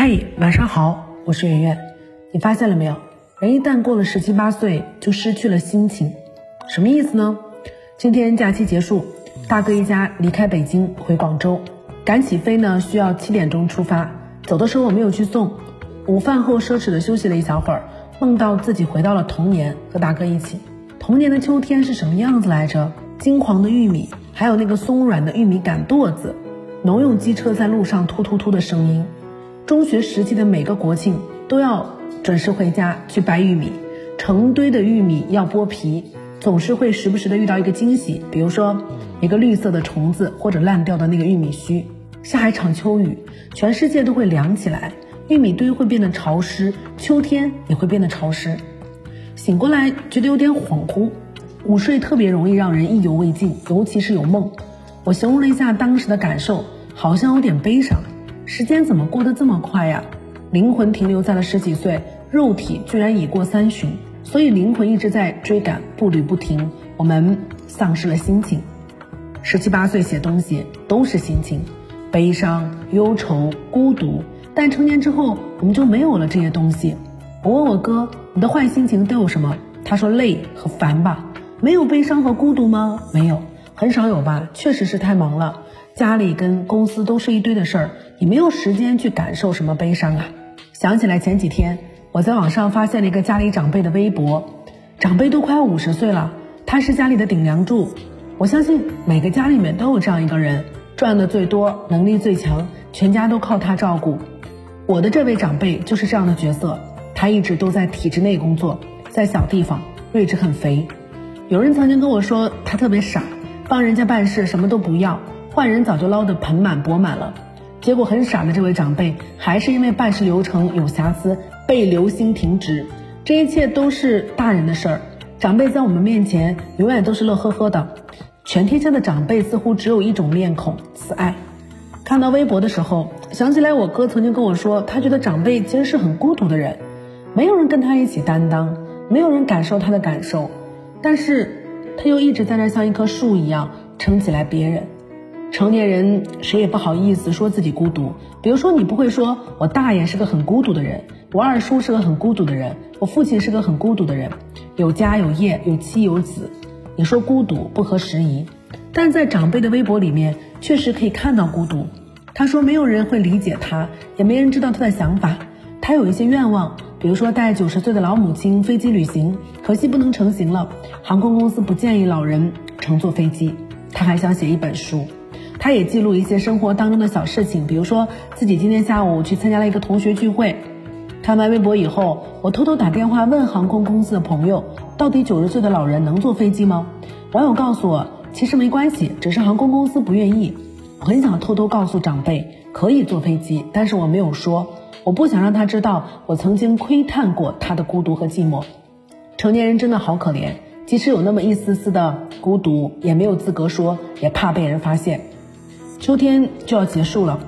嗨，晚上好，我是圆圆。你发现了没有？人一旦过了十七八岁，就失去了心情。什么意思呢？今天假期结束，大哥一家离开北京回广州，赶起飞呢，需要七点钟出发。走的时候我没有去送。午饭后奢侈的休息了一小会儿，梦到自己回到了童年，和大哥一起。童年的秋天是什么样子来着？金黄的玉米，还有那个松软的玉米杆垛子，农用机车在路上突突突的声音。中学时期的每个国庆都要准时回家去掰玉米，成堆的玉米要剥皮，总是会时不时的遇到一个惊喜，比如说一个绿色的虫子或者烂掉的那个玉米须。下一场秋雨，全世界都会凉起来，玉米堆会变得潮湿，秋天也会变得潮湿。醒过来觉得有点恍惚，午睡特别容易让人意犹未尽，尤其是有梦。我形容了一下当时的感受，好像有点悲伤。时间怎么过得这么快呀？灵魂停留在了十几岁，肉体居然已过三旬，所以灵魂一直在追赶，步履不停。我们丧失了心情。十七八岁写东西都是心情，悲伤、忧愁、孤独。但成年之后，我们就没有了这些东西。我问我哥，你的坏心情都有什么？他说累和烦吧。没有悲伤和孤独吗？没有，很少有吧。确实是太忙了。家里跟公司都是一堆的事儿，也没有时间去感受什么悲伤啊。想起来前几天我在网上发现了一个家里长辈的微博，长辈都快五十岁了，他是家里的顶梁柱。我相信每个家里面都有这样一个人，赚的最多，能力最强，全家都靠他照顾。我的这位长辈就是这样的角色，他一直都在体制内工作，在小地方，位置很肥。有人曾经跟我说他特别傻，帮人家办事什么都不要。换人早就捞得盆满钵满了，结果很傻的这位长辈还是因为办事流程有瑕疵被留薪停职。这一切都是大人的事儿，长辈在我们面前永远都是乐呵呵的。全天下的长辈似乎只有一种面孔，慈爱。看到微博的时候，想起来我哥曾经跟我说，他觉得长辈其实是很孤独的人，没有人跟他一起担当，没有人感受他的感受，但是他又一直在那像一棵树一样撑起来别人。成年人谁也不好意思说自己孤独。比如说，你不会说我大爷是个很孤独的人，我二叔是个很孤独的人，我父亲是个很孤独的人，有家有业有妻有子。你说孤独不合时宜，但在长辈的微博里面确实可以看到孤独。他说没有人会理解他，也没人知道他的想法。他有一些愿望，比如说带九十岁的老母亲飞机旅行，可惜不能成行了。航空公司不建议老人乘坐飞机。他还想写一本书。他也记录一些生活当中的小事情，比如说自己今天下午去参加了一个同学聚会。看完微博以后，我偷偷打电话问航空公司的朋友，到底九十岁的老人能坐飞机吗？网友告诉我，其实没关系，只是航空公司不愿意。我很想偷偷告诉长辈可以坐飞机，但是我没有说，我不想让他知道我曾经窥探过他的孤独和寂寞。成年人真的好可怜，即使有那么一丝丝的孤独，也没有资格说，也怕被人发现。秋天就要结束了，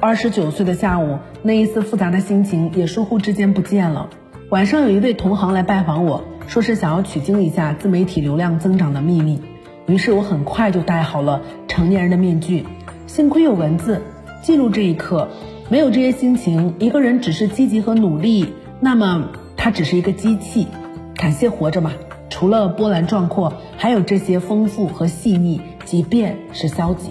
二十九岁的下午，那一丝复杂的心情也疏忽之间不见了。晚上有一位同行来拜访我，说是想要取经一下自媒体流量增长的秘密。于是我很快就戴好了成年人的面具，幸亏有文字记录这一刻。没有这些心情，一个人只是积极和努力，那么他只是一个机器。感谢活着吧，除了波澜壮阔，还有这些丰富和细腻，即便是消极。